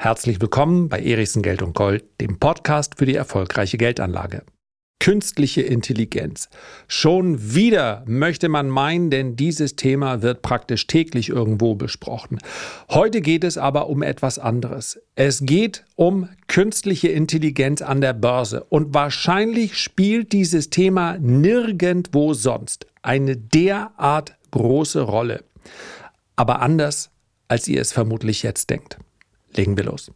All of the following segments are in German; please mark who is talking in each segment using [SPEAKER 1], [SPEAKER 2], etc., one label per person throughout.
[SPEAKER 1] Herzlich willkommen bei Erichsen Geld und Gold, dem Podcast für die erfolgreiche Geldanlage. Künstliche Intelligenz. Schon wieder möchte man meinen, denn dieses Thema wird praktisch täglich irgendwo besprochen. Heute geht es aber um etwas anderes. Es geht um künstliche Intelligenz an der Börse und wahrscheinlich spielt dieses Thema nirgendwo sonst eine derart große Rolle. Aber anders, als ihr es vermutlich jetzt denkt. Legen wir los.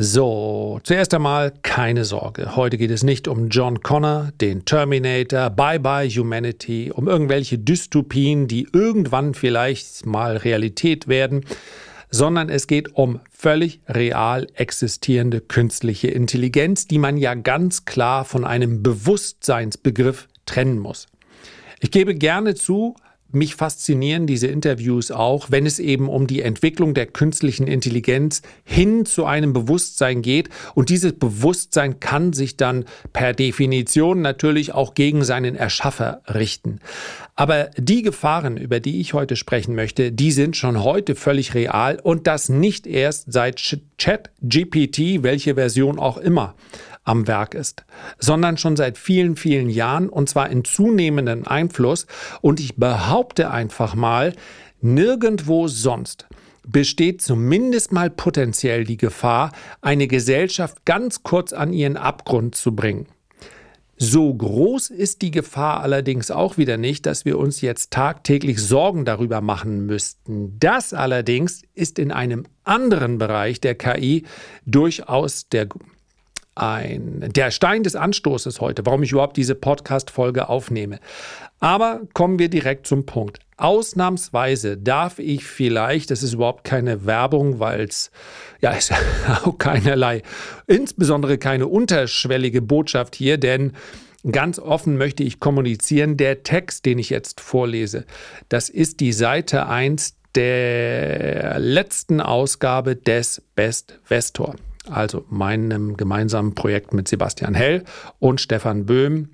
[SPEAKER 1] So, zuerst einmal keine Sorge. Heute geht es nicht um John Connor, den Terminator, Bye Bye Humanity, um irgendwelche Dystopien, die irgendwann vielleicht mal Realität werden, sondern es geht um völlig real existierende künstliche Intelligenz, die man ja ganz klar von einem Bewusstseinsbegriff trennen muss. Ich gebe gerne zu, mich faszinieren diese Interviews auch, wenn es eben um die Entwicklung der künstlichen Intelligenz hin zu einem Bewusstsein geht. Und dieses Bewusstsein kann sich dann per Definition natürlich auch gegen seinen Erschaffer richten. Aber die Gefahren, über die ich heute sprechen möchte, die sind schon heute völlig real und das nicht erst seit ChatGPT, welche Version auch immer am Werk ist, sondern schon seit vielen, vielen Jahren und zwar in zunehmendem Einfluss. Und ich behaupte einfach mal, nirgendwo sonst besteht zumindest mal potenziell die Gefahr, eine Gesellschaft ganz kurz an ihren Abgrund zu bringen. So groß ist die Gefahr allerdings auch wieder nicht, dass wir uns jetzt tagtäglich Sorgen darüber machen müssten. Das allerdings ist in einem anderen Bereich der KI durchaus der ein, der Stein des Anstoßes heute, warum ich überhaupt diese Podcast-Folge aufnehme. Aber kommen wir direkt zum Punkt. Ausnahmsweise darf ich vielleicht, das ist überhaupt keine Werbung, weil es ja ist auch keinerlei, insbesondere keine unterschwellige Botschaft hier, denn ganz offen möchte ich kommunizieren, der Text, den ich jetzt vorlese, das ist die Seite 1 der letzten Ausgabe des Best Vestor also meinem gemeinsamen Projekt mit Sebastian Hell und Stefan Böhm,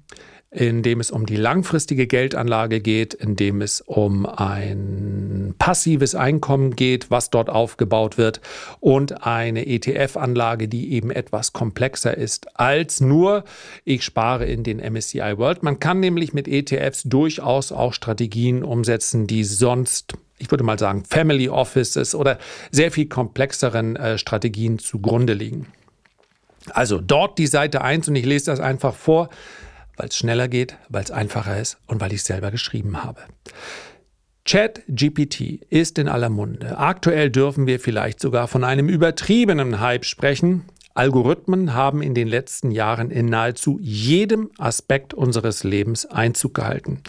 [SPEAKER 1] in dem es um die langfristige Geldanlage geht, in dem es um ein passives Einkommen geht, was dort aufgebaut wird und eine ETF-Anlage, die eben etwas komplexer ist als nur, ich spare in den MSCI World. Man kann nämlich mit ETFs durchaus auch Strategien umsetzen, die sonst ich würde mal sagen, Family Offices oder sehr viel komplexeren äh, Strategien zugrunde liegen. Also dort die Seite 1 und ich lese das einfach vor, weil es schneller geht, weil es einfacher ist und weil ich es selber geschrieben habe. ChatGPT ist in aller Munde. Aktuell dürfen wir vielleicht sogar von einem übertriebenen Hype sprechen. Algorithmen haben in den letzten Jahren in nahezu jedem Aspekt unseres Lebens Einzug gehalten.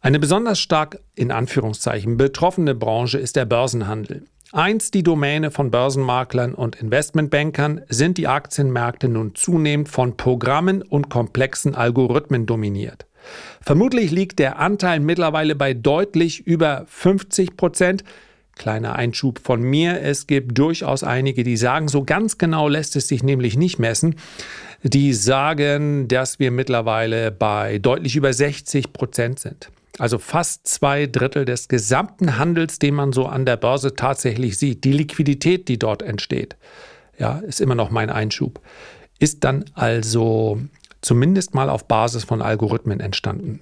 [SPEAKER 1] Eine besonders stark in Anführungszeichen betroffene Branche ist der Börsenhandel. Einst die Domäne von Börsenmaklern und Investmentbankern sind die Aktienmärkte nun zunehmend von Programmen und komplexen Algorithmen dominiert. Vermutlich liegt der Anteil mittlerweile bei deutlich über 50 Prozent. Kleiner Einschub von mir, es gibt durchaus einige, die sagen, so ganz genau lässt es sich nämlich nicht messen. Die sagen, dass wir mittlerweile bei deutlich über 60 Prozent sind. Also fast zwei Drittel des gesamten Handels, den man so an der Börse tatsächlich sieht. Die Liquidität, die dort entsteht, ja, ist immer noch mein Einschub, ist dann also zumindest mal auf Basis von Algorithmen entstanden.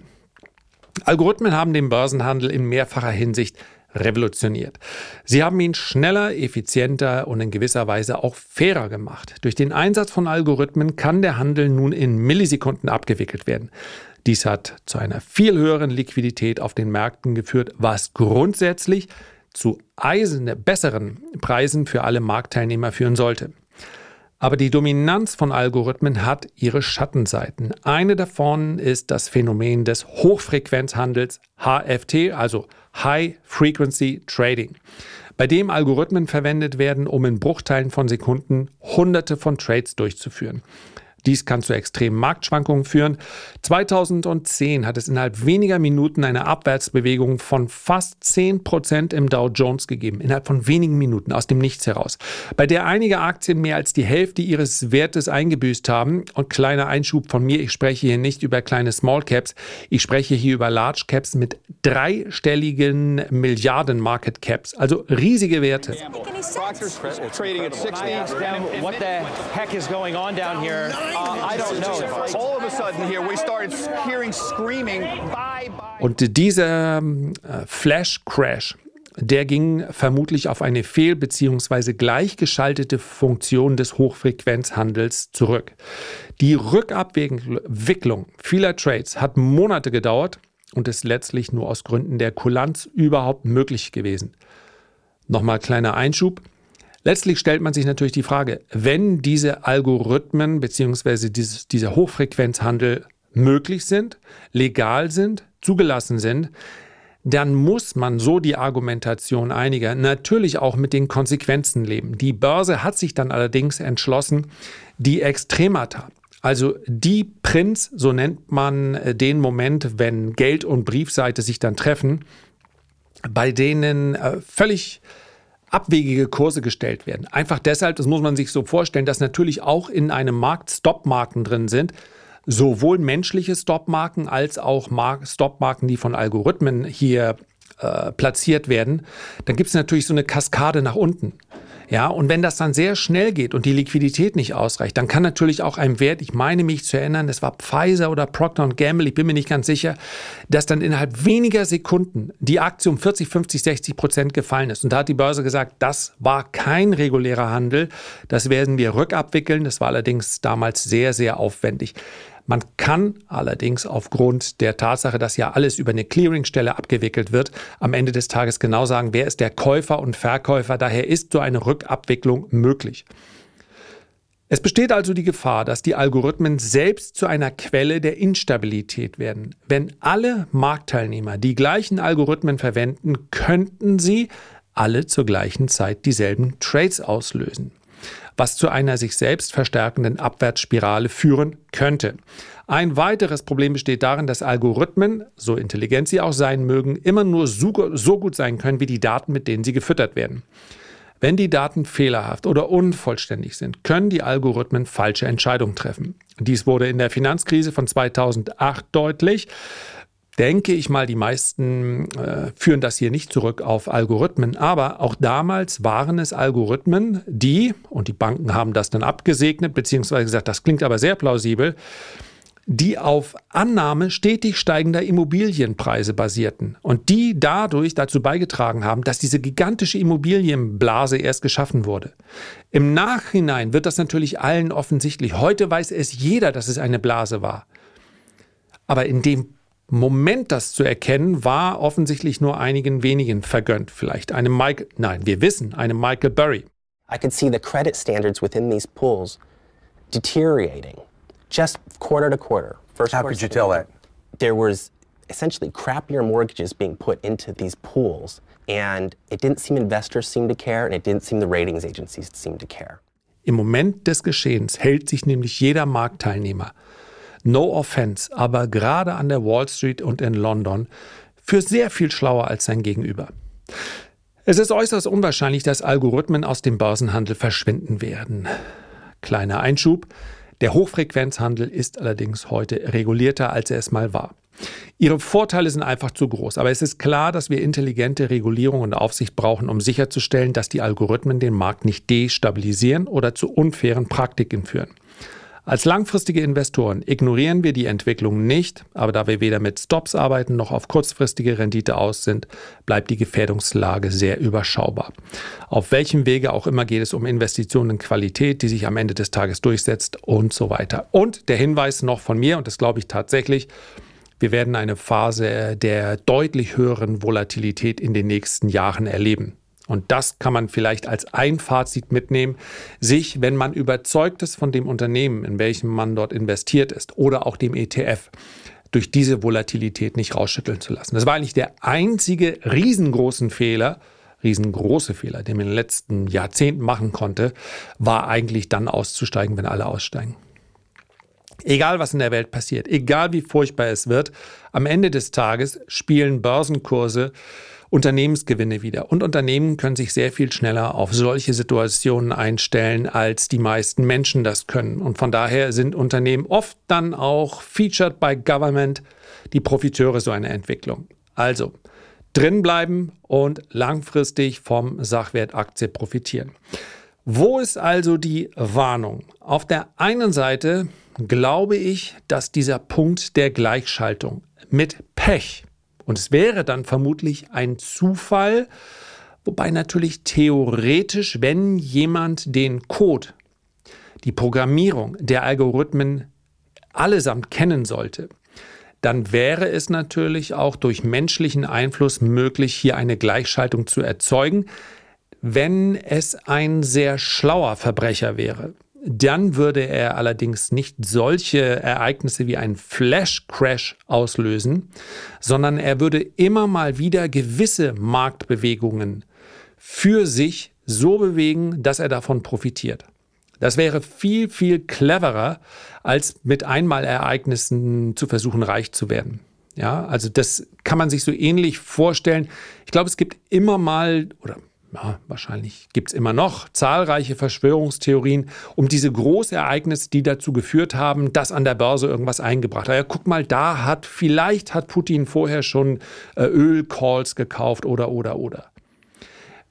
[SPEAKER 1] Algorithmen haben den Börsenhandel in mehrfacher Hinsicht revolutioniert. Sie haben ihn schneller, effizienter und in gewisser Weise auch fairer gemacht. Durch den Einsatz von Algorithmen kann der Handel nun in Millisekunden abgewickelt werden. Dies hat zu einer viel höheren Liquidität auf den Märkten geführt, was grundsätzlich zu eiserne, besseren Preisen für alle Marktteilnehmer führen sollte. Aber die Dominanz von Algorithmen hat ihre Schattenseiten. Eine davon ist das Phänomen des Hochfrequenzhandels HFT, also High Frequency Trading, bei dem Algorithmen verwendet werden, um in Bruchteilen von Sekunden Hunderte von Trades durchzuführen. Dies kann zu extremen Marktschwankungen führen. 2010 hat es innerhalb weniger Minuten eine Abwärtsbewegung von fast 10% im Dow Jones gegeben. Innerhalb von wenigen Minuten aus dem Nichts heraus. Bei der einige Aktien mehr als die Hälfte ihres Wertes eingebüßt haben. Und kleiner Einschub von mir, ich spreche hier nicht über kleine Small Caps, ich spreche hier über Large Caps mit dreistelligen Milliarden Market Caps, also riesige Werte.
[SPEAKER 2] What going on down here? I don't know. All of a sudden here we started hearing screaming,
[SPEAKER 1] bye, bye. Und dieser äh, Flash Crash, der ging vermutlich auf eine fehl- bzw. gleichgeschaltete Funktion des Hochfrequenzhandels zurück. Die Rückabwicklung vieler Trades hat Monate gedauert und ist letztlich nur aus Gründen der Kulanz überhaupt möglich gewesen. Nochmal kleiner Einschub. Letztlich stellt man sich natürlich die Frage, wenn diese Algorithmen bzw. dieser Hochfrequenzhandel möglich sind, legal sind, zugelassen sind, dann muss man, so die Argumentation einiger, natürlich auch mit den Konsequenzen leben. Die Börse hat sich dann allerdings entschlossen, die Extremata, also die Prinz, so nennt man äh, den Moment, wenn Geld und Briefseite sich dann treffen, bei denen äh, völlig abwegige Kurse gestellt werden. Einfach deshalb, das muss man sich so vorstellen, dass natürlich auch in einem Markt Stopmarken drin sind, sowohl menschliche Stopmarken als auch Stopmarken, die von Algorithmen hier äh, platziert werden. Dann gibt es natürlich so eine Kaskade nach unten. Ja, und wenn das dann sehr schnell geht und die Liquidität nicht ausreicht, dann kann natürlich auch ein Wert, ich meine mich zu erinnern, es war Pfizer oder Procter Gamble, ich bin mir nicht ganz sicher, dass dann innerhalb weniger Sekunden die Aktie um 40, 50, 60 Prozent gefallen ist. Und da hat die Börse gesagt, das war kein regulärer Handel, das werden wir rückabwickeln. Das war allerdings damals sehr, sehr aufwendig. Man kann allerdings aufgrund der Tatsache, dass ja alles über eine Clearingstelle abgewickelt wird, am Ende des Tages genau sagen, wer ist der Käufer und Verkäufer. Daher ist so eine Rückabwicklung möglich. Es besteht also die Gefahr, dass die Algorithmen selbst zu einer Quelle der Instabilität werden. Wenn alle Marktteilnehmer die gleichen Algorithmen verwenden, könnten sie alle zur gleichen Zeit dieselben Trades auslösen was zu einer sich selbst verstärkenden Abwärtsspirale führen könnte. Ein weiteres Problem besteht darin, dass Algorithmen, so intelligent sie auch sein mögen, immer nur so, gut sein können wie die Daten, mit denen sie gefüttert werden. Wenn die Daten fehlerhaft oder unvollständig sind, können die Algorithmen falsche Entscheidungen treffen. Dies wurde in der Finanzkrise von 2008 deutlich denke ich mal, die meisten äh, führen das hier nicht zurück auf Algorithmen. Aber auch damals waren es Algorithmen, die, und die Banken haben das dann abgesegnet, beziehungsweise gesagt, das klingt aber sehr plausibel, die auf Annahme stetig steigender Immobilienpreise basierten und die dadurch dazu beigetragen haben, dass diese gigantische Immobilienblase erst geschaffen wurde. Im Nachhinein wird das natürlich allen offensichtlich. Heute weiß es jeder, dass es eine Blase war. Aber in dem Moment, das zu erkennen, war offensichtlich nur einigen wenigen vergönnt. Vielleicht einem Mike, nein, wir wissen, einem Michael Burry.
[SPEAKER 3] I could see the credit standards within these pools deteriorating just quarter to quarter.
[SPEAKER 4] First How could you tell that?
[SPEAKER 3] There was essentially crappier mortgages being put into these pools, and it didn't seem investors seemed to care, and it didn't seem the ratings agencies seemed to care.
[SPEAKER 1] Im Moment des Geschehens hält sich nämlich jeder Marktteilnehmer no offense, aber gerade an der Wall Street und in London für sehr viel schlauer als sein Gegenüber. Es ist äußerst unwahrscheinlich, dass Algorithmen aus dem Börsenhandel verschwinden werden. Kleiner Einschub. Der Hochfrequenzhandel ist allerdings heute regulierter, als er es mal war. Ihre Vorteile sind einfach zu groß, aber es ist klar, dass wir intelligente Regulierung und Aufsicht brauchen, um sicherzustellen, dass die Algorithmen den Markt nicht destabilisieren oder zu unfairen Praktiken führen. Als langfristige Investoren ignorieren wir die Entwicklung nicht, aber da wir weder mit Stops arbeiten noch auf kurzfristige Rendite aus sind, bleibt die Gefährdungslage sehr überschaubar. Auf welchem Wege auch immer geht es um Investitionen in Qualität, die sich am Ende des Tages durchsetzt und so weiter. Und der Hinweis noch von mir, und das glaube ich tatsächlich, wir werden eine Phase der deutlich höheren Volatilität in den nächsten Jahren erleben. Und das kann man vielleicht als ein Fazit mitnehmen, sich, wenn man überzeugt ist von dem Unternehmen, in welchem man dort investiert ist oder auch dem ETF, durch diese Volatilität nicht rausschütteln zu lassen. Das war eigentlich der einzige riesengroßen Fehler, riesengroße Fehler, den man in den letzten Jahrzehnten machen konnte, war eigentlich dann auszusteigen, wenn alle aussteigen. Egal, was in der Welt passiert, egal wie furchtbar es wird, am Ende des Tages spielen Börsenkurse Unternehmensgewinne wieder. Und Unternehmen können sich sehr viel schneller auf solche Situationen einstellen, als die meisten Menschen das können. Und von daher sind Unternehmen oft dann auch featured by Government die Profiteure so einer Entwicklung. Also drinbleiben und langfristig vom Sachwert Aktie profitieren. Wo ist also die Warnung? Auf der einen Seite glaube ich, dass dieser Punkt der Gleichschaltung mit Pech, und es wäre dann vermutlich ein Zufall, wobei natürlich theoretisch, wenn jemand den Code, die Programmierung der Algorithmen allesamt kennen sollte, dann wäre es natürlich auch durch menschlichen Einfluss möglich, hier eine Gleichschaltung zu erzeugen. Wenn es ein sehr schlauer Verbrecher wäre, dann würde er allerdings nicht solche Ereignisse wie einen Flash-Crash auslösen, sondern er würde immer mal wieder gewisse Marktbewegungen für sich so bewegen, dass er davon profitiert. Das wäre viel, viel cleverer, als mit Einmalereignissen zu versuchen, reich zu werden. Ja, also das kann man sich so ähnlich vorstellen. Ich glaube, es gibt immer mal, oder ja, wahrscheinlich gibt es immer noch zahlreiche Verschwörungstheorien um diese Großereignisse, die dazu geführt haben, dass an der Börse irgendwas eingebracht hat. Ja, guck mal, da hat vielleicht hat Putin vorher schon äh, Ölcalls gekauft oder oder oder.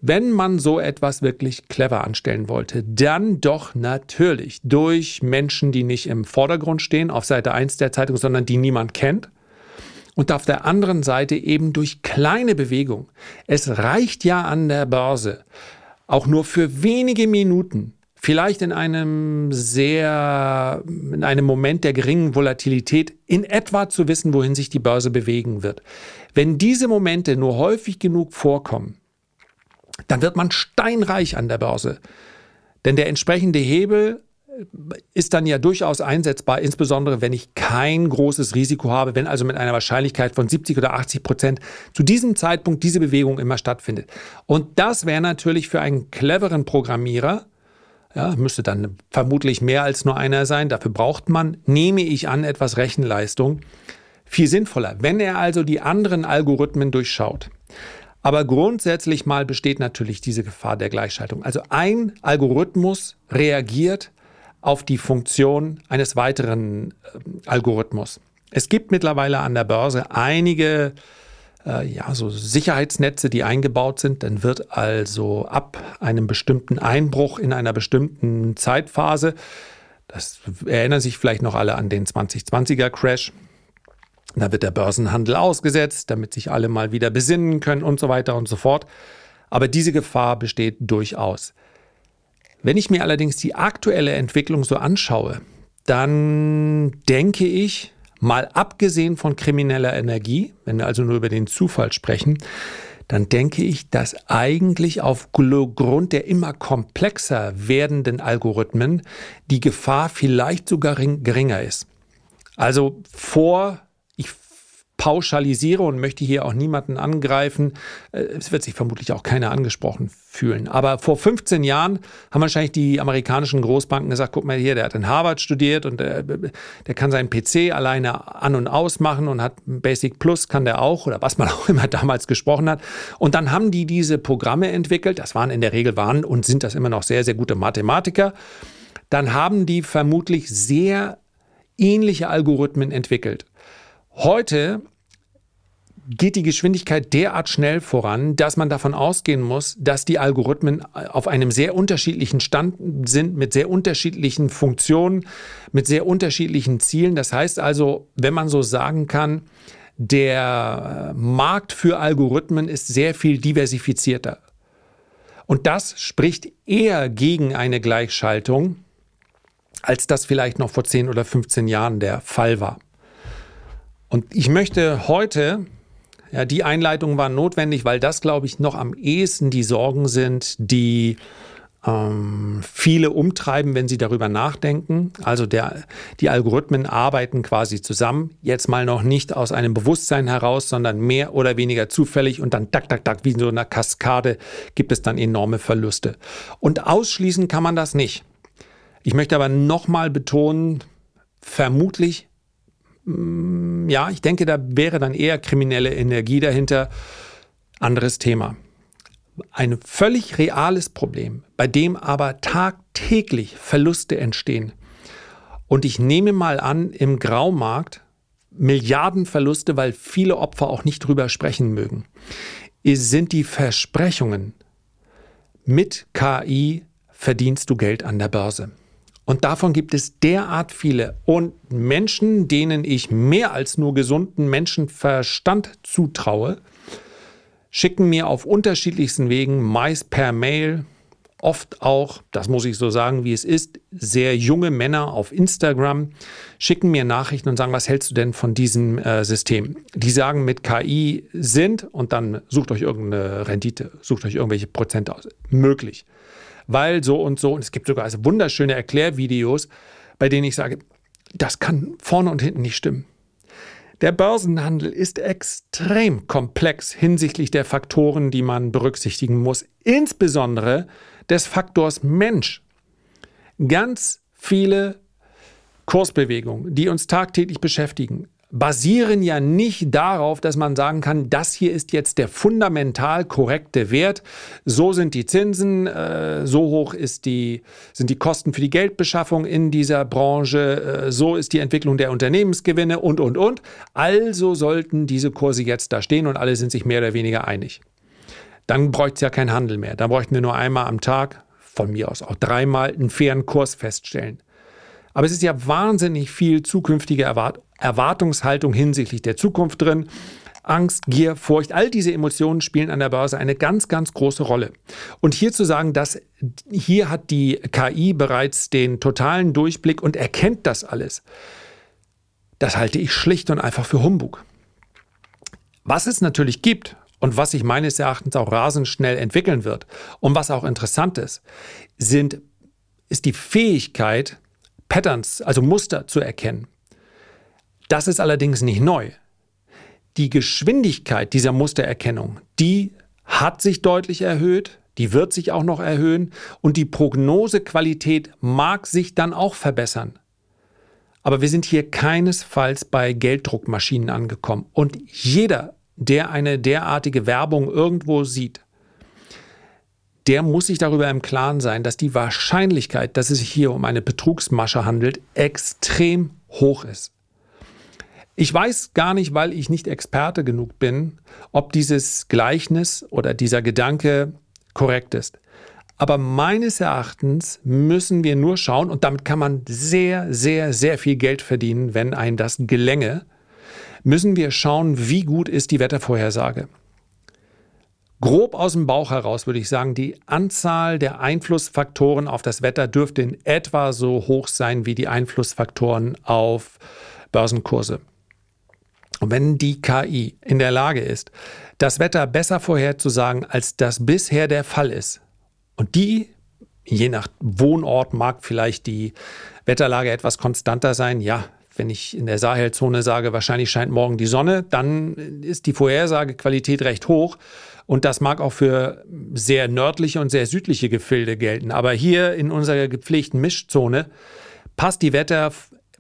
[SPEAKER 1] Wenn man so etwas wirklich clever anstellen wollte, dann doch natürlich durch Menschen, die nicht im Vordergrund stehen auf Seite 1 der Zeitung, sondern die niemand kennt. Und auf der anderen Seite eben durch kleine Bewegung. Es reicht ja an der Börse auch nur für wenige Minuten, vielleicht in einem sehr, in einem Moment der geringen Volatilität, in etwa zu wissen, wohin sich die Börse bewegen wird. Wenn diese Momente nur häufig genug vorkommen, dann wird man steinreich an der Börse. Denn der entsprechende Hebel ist dann ja durchaus einsetzbar, insbesondere wenn ich kein großes Risiko habe, wenn also mit einer Wahrscheinlichkeit von 70 oder 80 Prozent zu diesem Zeitpunkt diese Bewegung immer stattfindet. Und das wäre natürlich für einen cleveren Programmierer, ja, müsste dann vermutlich mehr als nur einer sein, dafür braucht man, nehme ich an, etwas Rechenleistung, viel sinnvoller. Wenn er also die anderen Algorithmen durchschaut, aber grundsätzlich mal besteht natürlich diese Gefahr der Gleichschaltung. Also ein Algorithmus reagiert auf die Funktion eines weiteren äh, Algorithmus. Es gibt mittlerweile an der Börse einige äh, ja, so Sicherheitsnetze, die eingebaut sind. Dann wird also ab einem bestimmten Einbruch in einer bestimmten Zeitphase, das erinnern sich vielleicht noch alle an den 2020er Crash, da wird der Börsenhandel ausgesetzt, damit sich alle mal wieder besinnen können und so weiter und so fort. Aber diese Gefahr besteht durchaus. Wenn ich mir allerdings die aktuelle Entwicklung so anschaue, dann denke ich, mal abgesehen von krimineller Energie, wenn wir also nur über den Zufall sprechen, dann denke ich, dass eigentlich aufgrund der immer komplexer werdenden Algorithmen die Gefahr vielleicht sogar geringer ist. Also vor pauschalisiere und möchte hier auch niemanden angreifen. Äh, es wird sich vermutlich auch keiner angesprochen fühlen. Aber vor 15 Jahren haben wahrscheinlich die amerikanischen Großbanken gesagt, guck mal hier, der hat in Harvard studiert und der, der kann seinen PC alleine an und aus machen und hat Basic Plus kann der auch oder was man auch immer damals gesprochen hat. Und dann haben die diese Programme entwickelt. Das waren in der Regel waren und sind das immer noch sehr, sehr gute Mathematiker. Dann haben die vermutlich sehr ähnliche Algorithmen entwickelt. Heute geht die Geschwindigkeit derart schnell voran, dass man davon ausgehen muss, dass die Algorithmen auf einem sehr unterschiedlichen Stand sind, mit sehr unterschiedlichen Funktionen, mit sehr unterschiedlichen Zielen. Das heißt also, wenn man so sagen kann, der Markt für Algorithmen ist sehr viel diversifizierter. Und das spricht eher gegen eine Gleichschaltung, als das vielleicht noch vor 10 oder 15 Jahren der Fall war. Und ich möchte heute ja, die Einleitung war notwendig, weil das, glaube ich, noch am ehesten die Sorgen sind, die ähm, viele umtreiben, wenn sie darüber nachdenken. Also der, die Algorithmen arbeiten quasi zusammen, jetzt mal noch nicht aus einem Bewusstsein heraus, sondern mehr oder weniger zufällig und dann tak, tak, tak, wie in so einer Kaskade gibt es dann enorme Verluste. Und ausschließen kann man das nicht. Ich möchte aber nochmal betonen, vermutlich ja, ich denke, da wäre dann eher kriminelle Energie dahinter. Anderes Thema. Ein völlig reales Problem, bei dem aber tagtäglich Verluste entstehen. Und ich nehme mal an, im Graumarkt Milliardenverluste, weil viele Opfer auch nicht drüber sprechen mögen, sind die Versprechungen. Mit KI verdienst du Geld an der Börse. Und davon gibt es derart viele. Und Menschen, denen ich mehr als nur gesunden Menschenverstand zutraue, schicken mir auf unterschiedlichsten Wegen, meist per Mail, oft auch, das muss ich so sagen, wie es ist, sehr junge Männer auf Instagram schicken mir Nachrichten und sagen, was hältst du denn von diesem äh, System? Die sagen, mit KI sind und dann sucht euch irgendeine Rendite, sucht euch irgendwelche Prozente aus. Möglich. Weil so und so, und es gibt sogar also wunderschöne Erklärvideos, bei denen ich sage, das kann vorne und hinten nicht stimmen. Der Börsenhandel ist extrem komplex hinsichtlich der Faktoren, die man berücksichtigen muss. Insbesondere des Faktors Mensch. Ganz viele Kursbewegungen, die uns tagtäglich beschäftigen, basieren ja nicht darauf, dass man sagen kann, das hier ist jetzt der fundamental korrekte Wert. So sind die Zinsen, äh, so hoch ist die, sind die Kosten für die Geldbeschaffung in dieser Branche, äh, so ist die Entwicklung der Unternehmensgewinne und, und, und. Also sollten diese Kurse jetzt da stehen und alle sind sich mehr oder weniger einig dann bräuchte es ja keinen Handel mehr. Dann bräuchten wir nur einmal am Tag, von mir aus auch dreimal, einen fairen Kurs feststellen. Aber es ist ja wahnsinnig viel zukünftige Erwart Erwartungshaltung hinsichtlich der Zukunft drin. Angst, Gier, Furcht, all diese Emotionen spielen an der Börse eine ganz, ganz große Rolle. Und hier zu sagen, dass hier hat die KI bereits den totalen Durchblick und erkennt das alles, das halte ich schlicht und einfach für Humbug. Was es natürlich gibt, und was sich meines Erachtens auch rasend schnell entwickeln wird und was auch interessant ist, sind, ist die Fähigkeit, Patterns, also Muster zu erkennen. Das ist allerdings nicht neu. Die Geschwindigkeit dieser Mustererkennung, die hat sich deutlich erhöht, die wird sich auch noch erhöhen und die Prognosequalität mag sich dann auch verbessern. Aber wir sind hier keinesfalls bei Gelddruckmaschinen angekommen. Und jeder der eine derartige Werbung irgendwo sieht, der muss sich darüber im Klaren sein, dass die Wahrscheinlichkeit, dass es sich hier um eine Betrugsmasche handelt, extrem hoch ist. Ich weiß gar nicht, weil ich nicht Experte genug bin, ob dieses Gleichnis oder dieser Gedanke korrekt ist. Aber meines Erachtens müssen wir nur schauen, und damit kann man sehr, sehr, sehr viel Geld verdienen, wenn ein das gelänge, müssen wir schauen, wie gut ist die Wettervorhersage. Grob aus dem Bauch heraus würde ich sagen, die Anzahl der Einflussfaktoren auf das Wetter dürfte in etwa so hoch sein wie die Einflussfaktoren auf Börsenkurse. Und wenn die KI in der Lage ist, das Wetter besser vorherzusagen, als das bisher der Fall ist, und die, je nach Wohnort, mag vielleicht die Wetterlage etwas konstanter sein, ja, wenn ich in der Sahelzone sage, wahrscheinlich scheint morgen die Sonne, dann ist die Vorhersagequalität recht hoch. Und das mag auch für sehr nördliche und sehr südliche Gefilde gelten. Aber hier in unserer gepflegten Mischzone passt die Wetter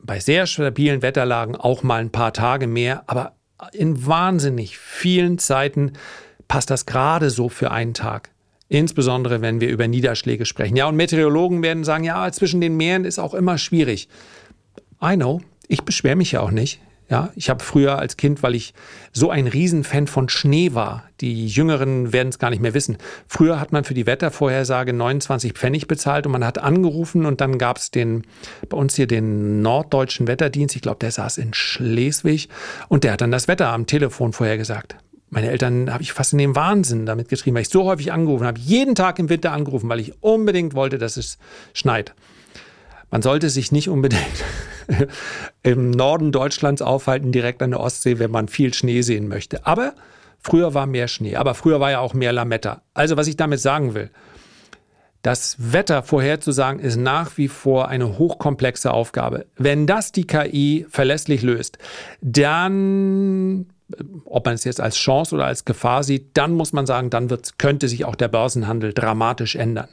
[SPEAKER 1] bei sehr stabilen Wetterlagen auch mal ein paar Tage mehr. Aber in wahnsinnig vielen Zeiten passt das gerade so für einen Tag. Insbesondere wenn wir über Niederschläge sprechen. Ja, und Meteorologen werden sagen, ja, zwischen den Meeren ist auch immer schwierig. I know, ich beschwere mich ja auch nicht. Ja, ich habe früher als Kind, weil ich so ein Riesenfan von Schnee war, die Jüngeren werden es gar nicht mehr wissen. Früher hat man für die Wettervorhersage 29 Pfennig bezahlt und man hat angerufen und dann gab es den, bei uns hier den Norddeutschen Wetterdienst, ich glaube, der saß in Schleswig und der hat dann das Wetter am Telefon vorhergesagt. Meine Eltern habe ich fast in den Wahnsinn damit getrieben, weil ich so häufig angerufen habe, jeden Tag im Winter angerufen, weil ich unbedingt wollte, dass es schneit. Man sollte sich nicht unbedingt im Norden Deutschlands aufhalten, direkt an der Ostsee, wenn man viel Schnee sehen möchte. Aber früher war mehr Schnee, aber früher war ja auch mehr Lametta. Also was ich damit sagen will, das Wetter vorherzusagen ist nach wie vor eine hochkomplexe Aufgabe. Wenn das die KI verlässlich löst, dann, ob man es jetzt als Chance oder als Gefahr sieht, dann muss man sagen, dann wird, könnte sich auch der Börsenhandel dramatisch ändern.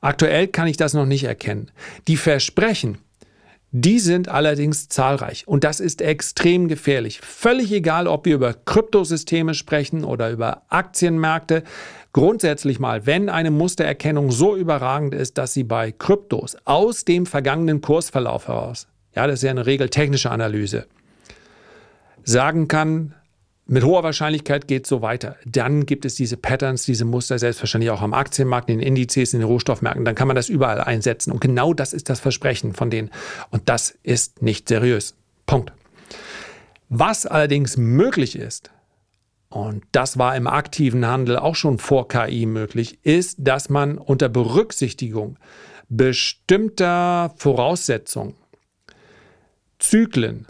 [SPEAKER 1] Aktuell kann ich das noch nicht erkennen. Die Versprechen, die sind allerdings zahlreich und das ist extrem gefährlich. Völlig egal, ob wir über Kryptosysteme sprechen oder über Aktienmärkte. Grundsätzlich mal, wenn eine Mustererkennung so überragend ist, dass sie bei Kryptos aus dem vergangenen Kursverlauf heraus, ja, das ist ja eine Regel technische Analyse, sagen kann, mit hoher Wahrscheinlichkeit geht es so weiter. Dann gibt es diese Patterns, diese Muster, selbstverständlich auch am Aktienmarkt, in den Indizes, in den Rohstoffmärkten. Dann kann man das überall einsetzen. Und genau das ist das Versprechen von denen. Und das ist nicht seriös. Punkt. Was allerdings möglich ist, und das war im aktiven Handel auch schon vor KI möglich, ist, dass man unter Berücksichtigung bestimmter Voraussetzungen, Zyklen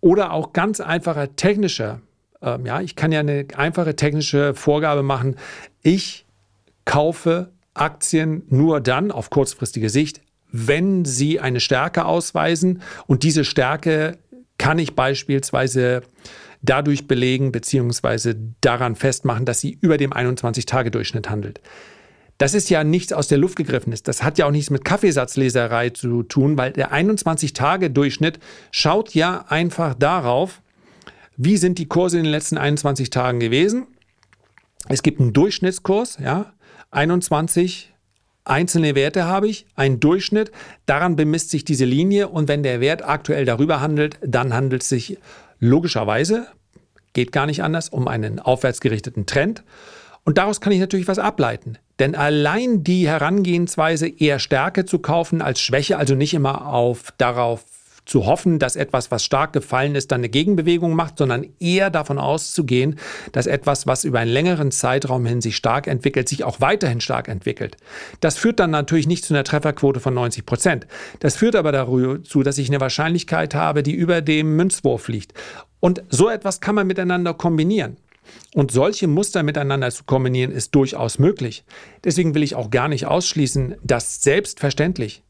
[SPEAKER 1] oder auch ganz einfacher technischer ähm, ja, ich kann ja eine einfache technische Vorgabe machen. Ich kaufe Aktien nur dann auf kurzfristige Sicht, wenn sie eine Stärke ausweisen und diese Stärke kann ich beispielsweise dadurch belegen bzw. daran festmachen, dass sie über dem 21-Tage-Durchschnitt handelt. Das ist ja nichts aus der Luft gegriffenes. Das hat ja auch nichts mit Kaffeesatzleserei zu tun, weil der 21-Tage-Durchschnitt schaut ja einfach darauf, wie sind die Kurse in den letzten 21 Tagen gewesen? Es gibt einen Durchschnittskurs, ja, 21 einzelne Werte habe ich, einen Durchschnitt, daran bemisst sich diese Linie und wenn der Wert aktuell darüber handelt, dann handelt es sich logischerweise, geht gar nicht anders, um einen aufwärtsgerichteten Trend. Und daraus kann ich natürlich was ableiten. Denn allein die Herangehensweise, eher Stärke zu kaufen als Schwäche, also nicht immer auf, darauf zu hoffen, dass etwas, was stark gefallen ist, dann eine Gegenbewegung macht, sondern eher davon auszugehen, dass etwas, was über einen längeren Zeitraum hin sich stark entwickelt, sich auch weiterhin stark entwickelt. Das führt dann natürlich nicht zu einer Trefferquote von 90 Prozent. Das führt aber dazu, dass ich eine Wahrscheinlichkeit habe, die über dem Münzwurf liegt. Und so etwas kann man miteinander kombinieren. Und solche Muster miteinander zu kombinieren ist durchaus möglich. Deswegen will ich auch gar nicht ausschließen, dass selbstverständlich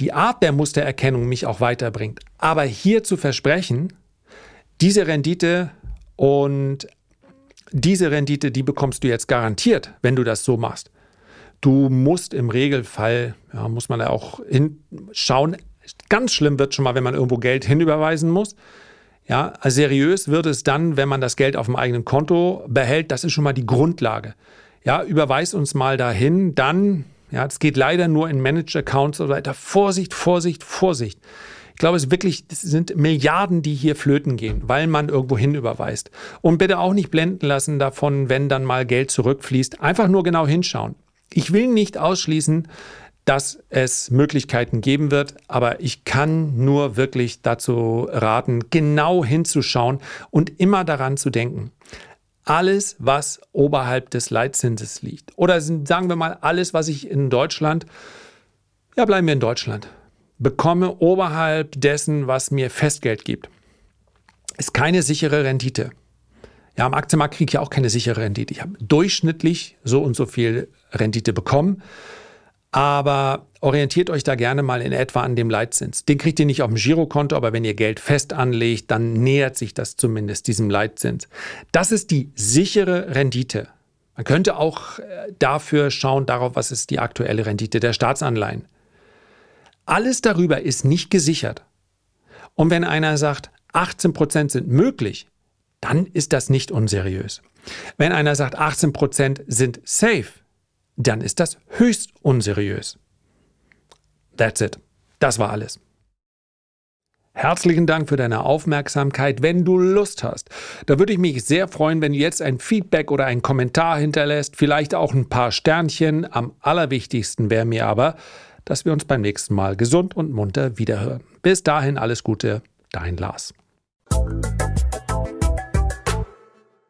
[SPEAKER 1] die Art der Mustererkennung mich auch weiterbringt. Aber hier zu versprechen, diese Rendite und diese Rendite, die bekommst du jetzt garantiert, wenn du das so machst. Du musst im Regelfall, ja, muss man da auch hinschauen, ganz schlimm wird schon mal, wenn man irgendwo Geld hinüberweisen muss. Ja, seriös wird es dann, wenn man das Geld auf dem eigenen Konto behält. Das ist schon mal die Grundlage. Ja, überweis uns mal dahin, dann ja, es geht leider nur in Managed-Accounts und so weiter. Vorsicht, Vorsicht, Vorsicht. Ich glaube, es wirklich, das sind Milliarden, die hier flöten gehen, weil man irgendwo hin überweist. Und bitte auch nicht blenden lassen davon, wenn dann mal Geld zurückfließt. Einfach nur genau hinschauen. Ich will nicht ausschließen, dass es Möglichkeiten geben wird, aber ich kann nur wirklich dazu raten, genau hinzuschauen und immer daran zu denken alles, was oberhalb des Leitzinses liegt. Oder sagen wir mal, alles, was ich in Deutschland, ja, bleiben wir in Deutschland, bekomme oberhalb dessen, was mir Festgeld gibt, ist keine sichere Rendite. Ja, am Aktienmarkt kriege ich ja auch keine sichere Rendite. Ich habe durchschnittlich so und so viel Rendite bekommen. Aber orientiert euch da gerne mal in etwa an dem Leitzins. Den kriegt ihr nicht auf dem Girokonto, aber wenn ihr Geld fest anlegt, dann nähert sich das zumindest diesem Leitzins. Das ist die sichere Rendite. Man könnte auch äh, dafür schauen, darauf, was ist die aktuelle Rendite der Staatsanleihen. Alles darüber ist nicht gesichert. Und wenn einer sagt, 18 Prozent sind möglich, dann ist das nicht unseriös. Wenn einer sagt, 18 Prozent sind safe, dann ist das höchst unseriös. That's it. Das war alles. Herzlichen Dank für deine Aufmerksamkeit. Wenn du Lust hast, da würde ich mich sehr freuen, wenn du jetzt ein Feedback oder einen Kommentar hinterlässt, vielleicht auch ein paar Sternchen. Am allerwichtigsten wäre mir aber, dass wir uns beim nächsten Mal gesund und munter wiederhören. Bis dahin alles Gute, dein Lars.